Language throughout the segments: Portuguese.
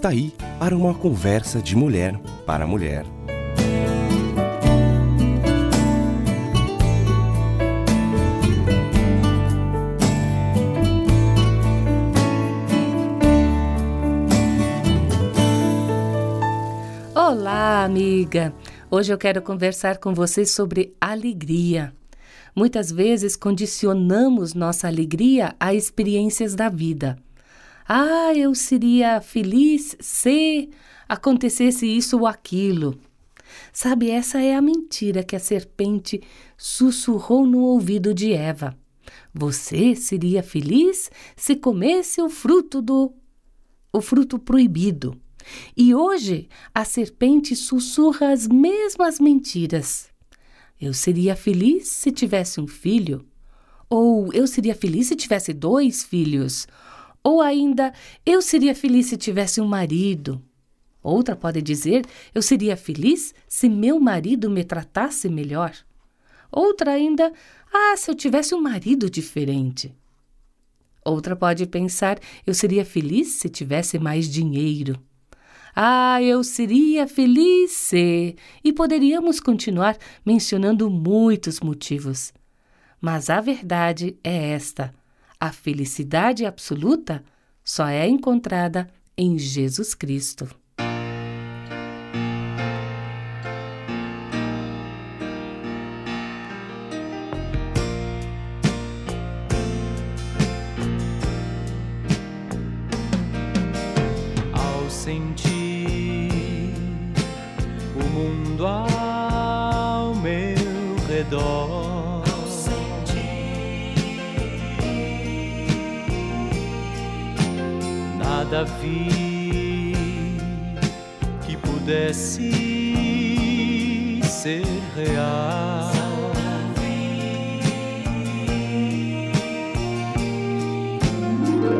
Está aí para uma conversa de mulher para mulher. Olá, amiga! Hoje eu quero conversar com você sobre alegria. Muitas vezes condicionamos nossa alegria a experiências da vida. Ah, eu seria feliz se acontecesse isso ou aquilo. Sabe, essa é a mentira que a serpente sussurrou no ouvido de Eva. Você seria feliz se comesse o fruto do o fruto proibido. E hoje a serpente sussurra as mesmas mentiras. Eu seria feliz se tivesse um filho. Ou eu seria feliz se tivesse dois filhos. Ou ainda, eu seria feliz se tivesse um marido. Outra pode dizer, eu seria feliz se meu marido me tratasse melhor. Outra ainda, ah, se eu tivesse um marido diferente. Outra pode pensar, eu seria feliz se tivesse mais dinheiro. Ah, eu seria feliz se. E poderíamos continuar mencionando muitos motivos. Mas a verdade é esta: a felicidade absoluta só é encontrada em Jesus Cristo. Nada vi que pudesse ser real.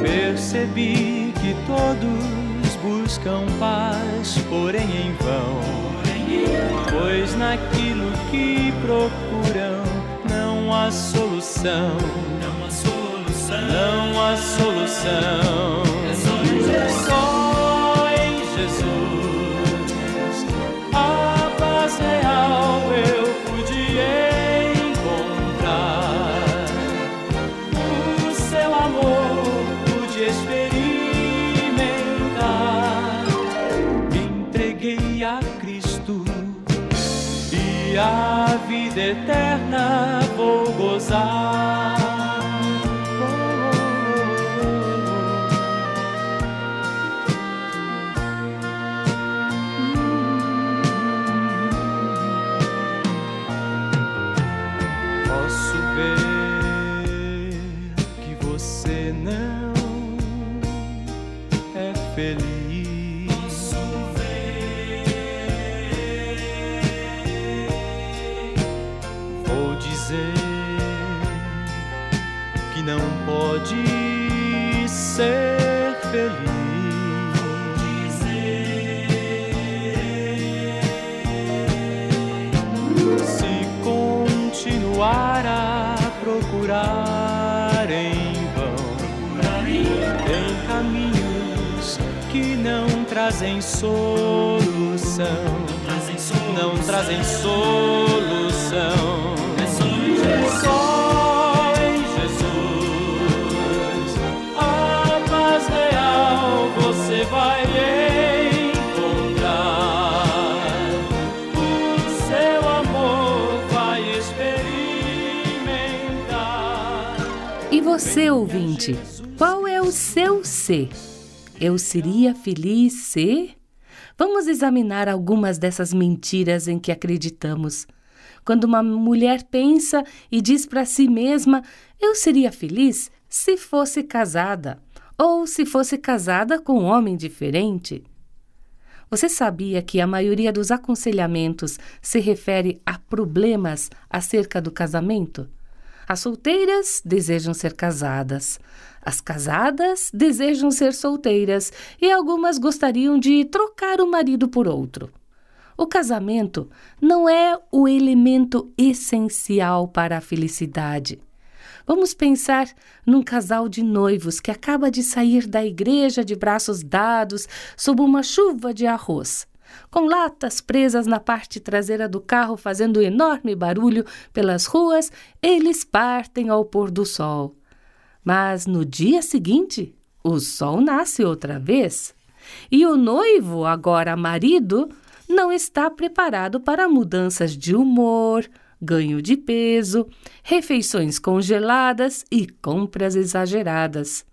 Percebi que todos buscam paz, porém em vão pois naquilo que procuram não há solução. Não há solução. Não há solução. Jesus. A paz real eu pude encontrar. O seu amor pude experimentar. Me entreguei a Cristo e a vida eterna vou gozar. Feliz. Posso ver. Vou dizer que não pode ser feliz. Procurar em vão, tem caminhos que não trazem solução. Não trazem solução. É só em Jesus. Jesus a paz real você vai encontrar. O seu amor vai experimentar. E você, ouvinte, qual é o seu ser? Eu seria feliz se? Vamos examinar algumas dessas mentiras em que acreditamos. Quando uma mulher pensa e diz para si mesma: Eu seria feliz se fosse casada, ou se fosse casada com um homem diferente. Você sabia que a maioria dos aconselhamentos se refere a problemas acerca do casamento? As solteiras desejam ser casadas, as casadas desejam ser solteiras e algumas gostariam de trocar o marido por outro. O casamento não é o elemento essencial para a felicidade. Vamos pensar num casal de noivos que acaba de sair da igreja de braços dados sob uma chuva de arroz, com latas presas na parte traseira do carro fazendo enorme barulho pelas ruas, eles partem ao pôr do sol. Mas no dia seguinte, o sol nasce outra vez. E o noivo, agora marido, não está preparado para mudanças de humor, ganho de peso, refeições congeladas e compras exageradas.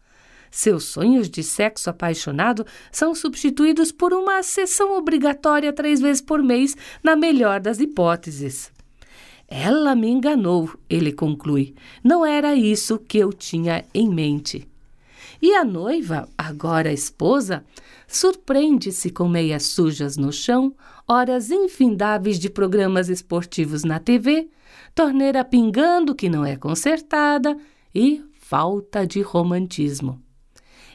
Seus sonhos de sexo apaixonado são substituídos por uma sessão obrigatória três vezes por mês, na melhor das hipóteses. Ela me enganou, ele conclui. Não era isso que eu tinha em mente. E a noiva, agora esposa, surpreende-se com meias sujas no chão, horas infindáveis de programas esportivos na TV, torneira pingando que não é consertada e falta de romantismo.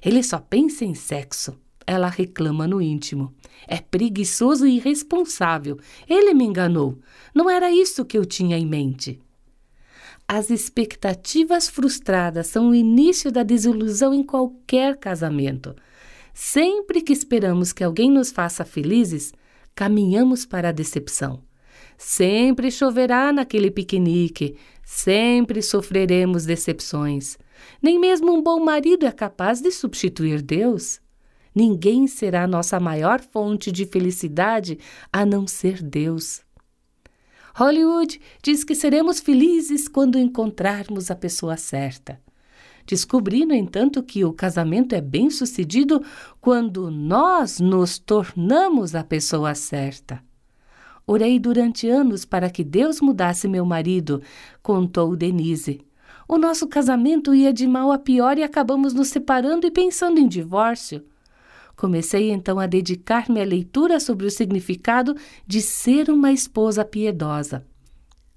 Ele só pensa em sexo. Ela reclama no íntimo. É preguiçoso e irresponsável. Ele me enganou. Não era isso que eu tinha em mente. As expectativas frustradas são o início da desilusão em qualquer casamento. Sempre que esperamos que alguém nos faça felizes, caminhamos para a decepção. Sempre choverá naquele piquenique, sempre sofreremos decepções. Nem mesmo um bom marido é capaz de substituir Deus. Ninguém será nossa maior fonte de felicidade a não ser Deus. Hollywood diz que seremos felizes quando encontrarmos a pessoa certa. Descobri, no entanto, que o casamento é bem sucedido quando nós nos tornamos a pessoa certa. Orei durante anos para que Deus mudasse meu marido, contou Denise. O nosso casamento ia de mal a pior e acabamos nos separando e pensando em divórcio. Comecei então a dedicar-me à leitura sobre o significado de ser uma esposa piedosa.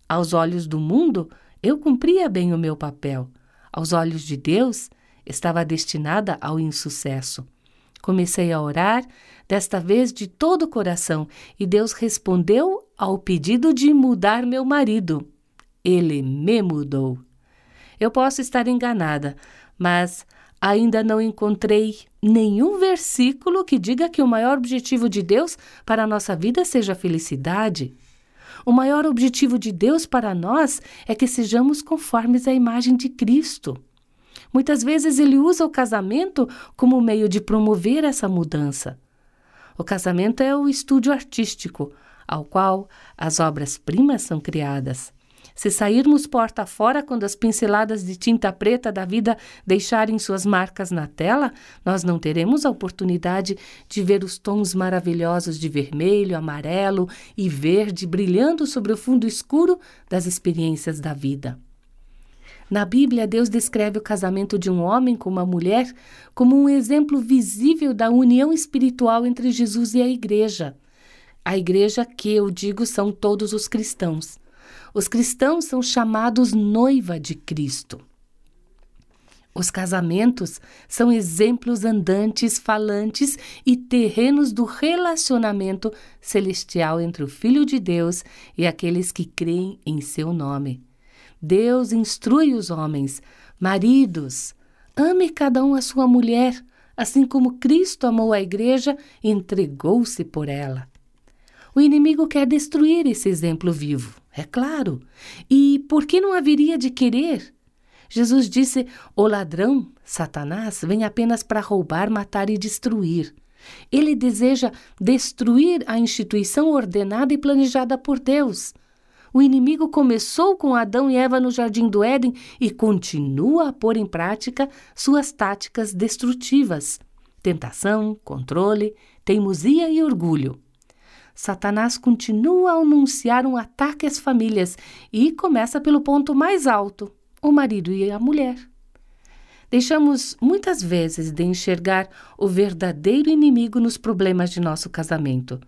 Aos olhos do mundo, eu cumpria bem o meu papel. Aos olhos de Deus, estava destinada ao insucesso. Comecei a orar, desta vez de todo o coração, e Deus respondeu ao pedido de mudar meu marido. Ele me mudou. Eu posso estar enganada, mas ainda não encontrei nenhum versículo que diga que o maior objetivo de Deus para a nossa vida seja a felicidade. O maior objetivo de Deus para nós é que sejamos conformes à imagem de Cristo. Muitas vezes ele usa o casamento como meio de promover essa mudança. O casamento é o estúdio artístico, ao qual as obras-primas são criadas. Se sairmos porta fora quando as pinceladas de tinta preta da vida deixarem suas marcas na tela, nós não teremos a oportunidade de ver os tons maravilhosos de vermelho, amarelo e verde brilhando sobre o fundo escuro das experiências da vida. Na Bíblia, Deus descreve o casamento de um homem com uma mulher como um exemplo visível da união espiritual entre Jesus e a igreja. A igreja que eu digo são todos os cristãos. Os cristãos são chamados noiva de Cristo. Os casamentos são exemplos andantes, falantes e terrenos do relacionamento celestial entre o Filho de Deus e aqueles que creem em seu nome. Deus instrui os homens, maridos, ame cada um a sua mulher, assim como Cristo amou a igreja e entregou-se por ela. O inimigo quer destruir esse exemplo vivo, é claro. E por que não haveria de querer? Jesus disse: O ladrão, Satanás, vem apenas para roubar, matar e destruir. Ele deseja destruir a instituição ordenada e planejada por Deus. O inimigo começou com Adão e Eva no jardim do Éden e continua a pôr em prática suas táticas destrutivas: tentação, controle, teimosia e orgulho. Satanás continua a anunciar um ataque às famílias e começa pelo ponto mais alto: o marido e a mulher. Deixamos muitas vezes de enxergar o verdadeiro inimigo nos problemas de nosso casamento.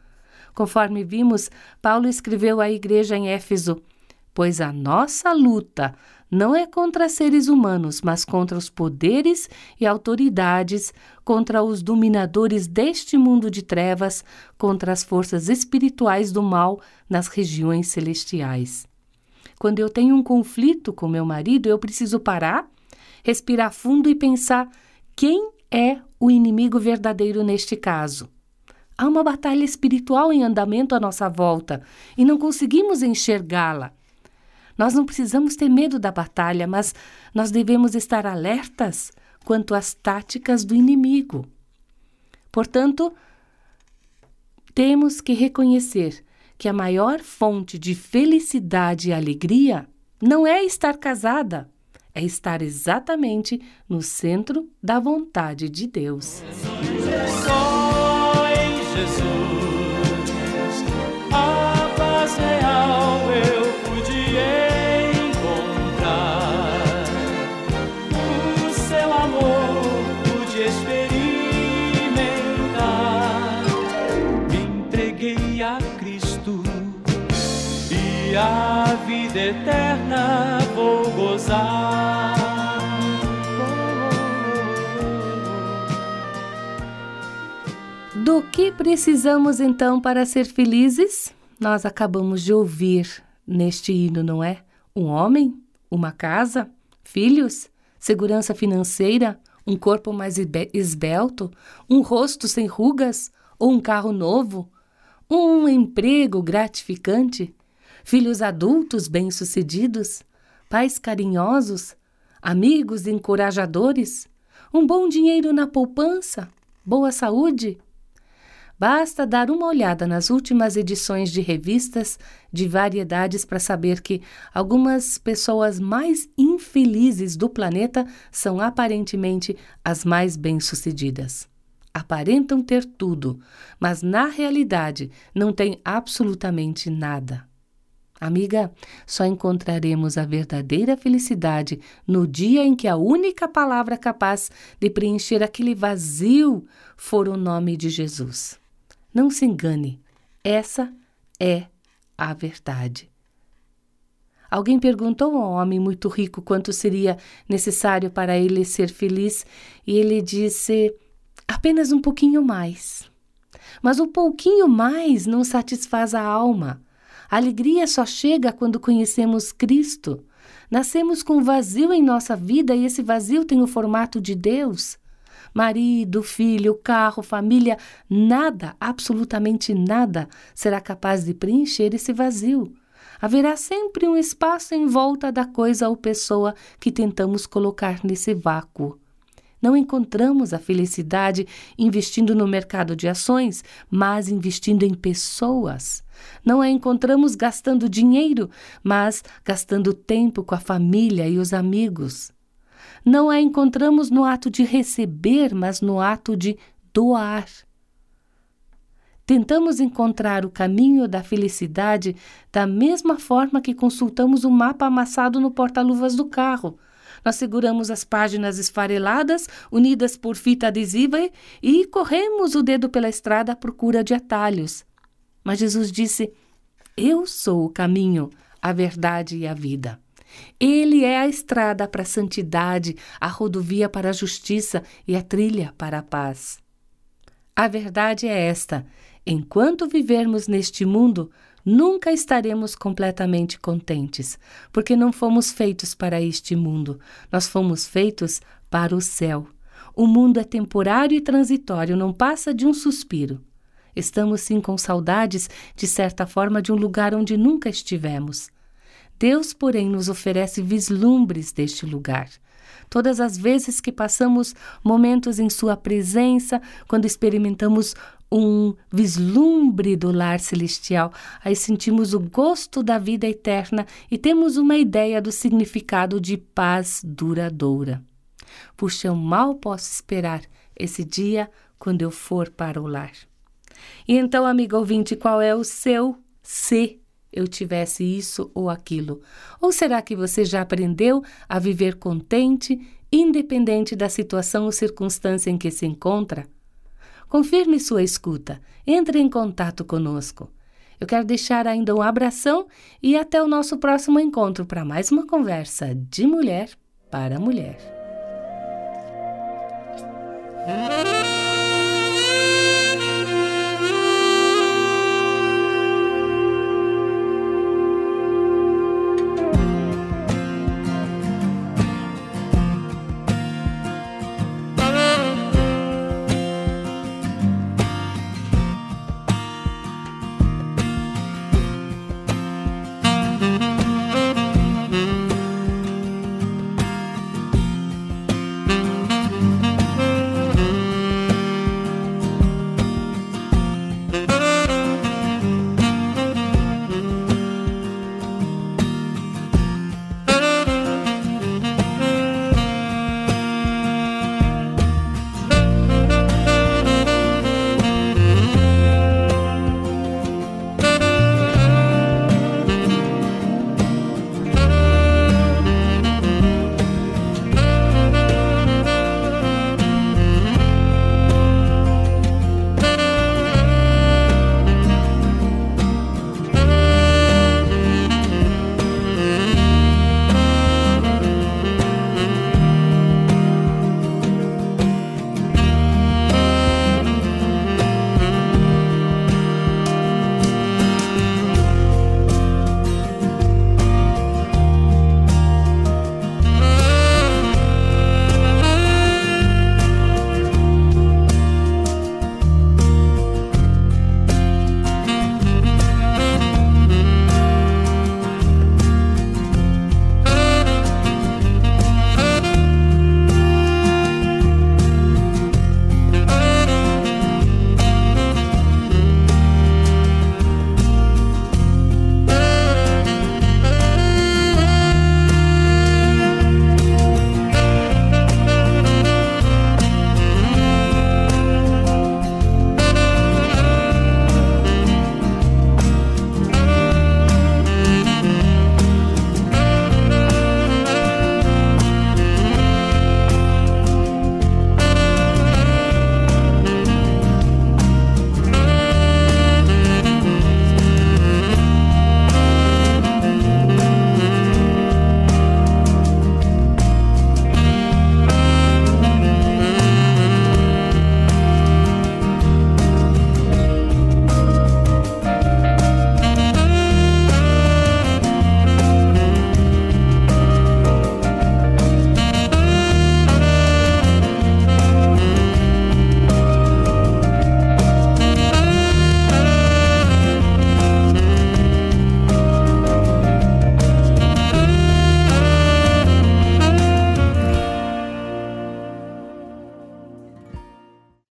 Conforme vimos, Paulo escreveu à igreja em Éfeso: Pois a nossa luta não é contra seres humanos, mas contra os poderes e autoridades, contra os dominadores deste mundo de trevas, contra as forças espirituais do mal nas regiões celestiais. Quando eu tenho um conflito com meu marido, eu preciso parar, respirar fundo e pensar quem é o inimigo verdadeiro neste caso. Há uma batalha espiritual em andamento à nossa volta e não conseguimos enxergá-la. Nós não precisamos ter medo da batalha, mas nós devemos estar alertas quanto às táticas do inimigo. Portanto, temos que reconhecer que a maior fonte de felicidade e alegria não é estar casada, é estar exatamente no centro da vontade de Deus. Em Jesus Do que precisamos então para ser felizes? Nós acabamos de ouvir neste hino, não é? Um homem, uma casa, filhos, segurança financeira, um corpo mais esbe- esbelto, um rosto sem rugas ou um carro novo, um emprego gratificante, filhos adultos bem-sucedidos, pais carinhosos, amigos encorajadores, um bom dinheiro na poupança, boa saúde. Basta dar uma olhada nas últimas edições de revistas de variedades para saber que algumas pessoas mais infelizes do planeta são aparentemente as mais bem-sucedidas. Aparentam ter tudo, mas na realidade não têm absolutamente nada. Amiga, só encontraremos a verdadeira felicidade no dia em que a única palavra capaz de preencher aquele vazio for o nome de Jesus. Não se engane, essa é a verdade. Alguém perguntou a um homem muito rico quanto seria necessário para ele ser feliz e ele disse: apenas um pouquinho mais. Mas o pouquinho mais não satisfaz a alma. A alegria só chega quando conhecemos Cristo. Nascemos com um vazio em nossa vida e esse vazio tem o formato de Deus. Marido, filho, carro, família, nada, absolutamente nada, será capaz de preencher esse vazio. Haverá sempre um espaço em volta da coisa ou pessoa que tentamos colocar nesse vácuo. Não encontramos a felicidade investindo no mercado de ações, mas investindo em pessoas. Não a encontramos gastando dinheiro, mas gastando tempo com a família e os amigos. Não a encontramos no ato de receber, mas no ato de doar. Tentamos encontrar o caminho da felicidade da mesma forma que consultamos o mapa amassado no porta-luvas do carro. Nós seguramos as páginas esfareladas, unidas por fita adesiva, e corremos o dedo pela estrada à procura de atalhos. Mas Jesus disse: Eu sou o caminho, a verdade e a vida. Ele é a estrada para a santidade, a rodovia para a justiça e a trilha para a paz. A verdade é esta: enquanto vivermos neste mundo, nunca estaremos completamente contentes, porque não fomos feitos para este mundo, nós fomos feitos para o céu. O mundo é temporário e transitório, não passa de um suspiro. Estamos sim com saudades, de certa forma, de um lugar onde nunca estivemos. Deus, porém, nos oferece vislumbres deste lugar. Todas as vezes que passamos momentos em Sua presença, quando experimentamos um vislumbre do lar celestial, aí sentimos o gosto da vida eterna e temos uma ideia do significado de paz duradoura. Puxa, eu mal posso esperar esse dia quando eu for para o lar. E então, amigo ouvinte, qual é o seu se eu tivesse isso ou aquilo? Ou será que você já aprendeu a viver contente, independente da situação ou circunstância em que se encontra? Confirme sua escuta, entre em contato conosco. Eu quero deixar ainda um abração e até o nosso próximo encontro para mais uma conversa de mulher para mulher.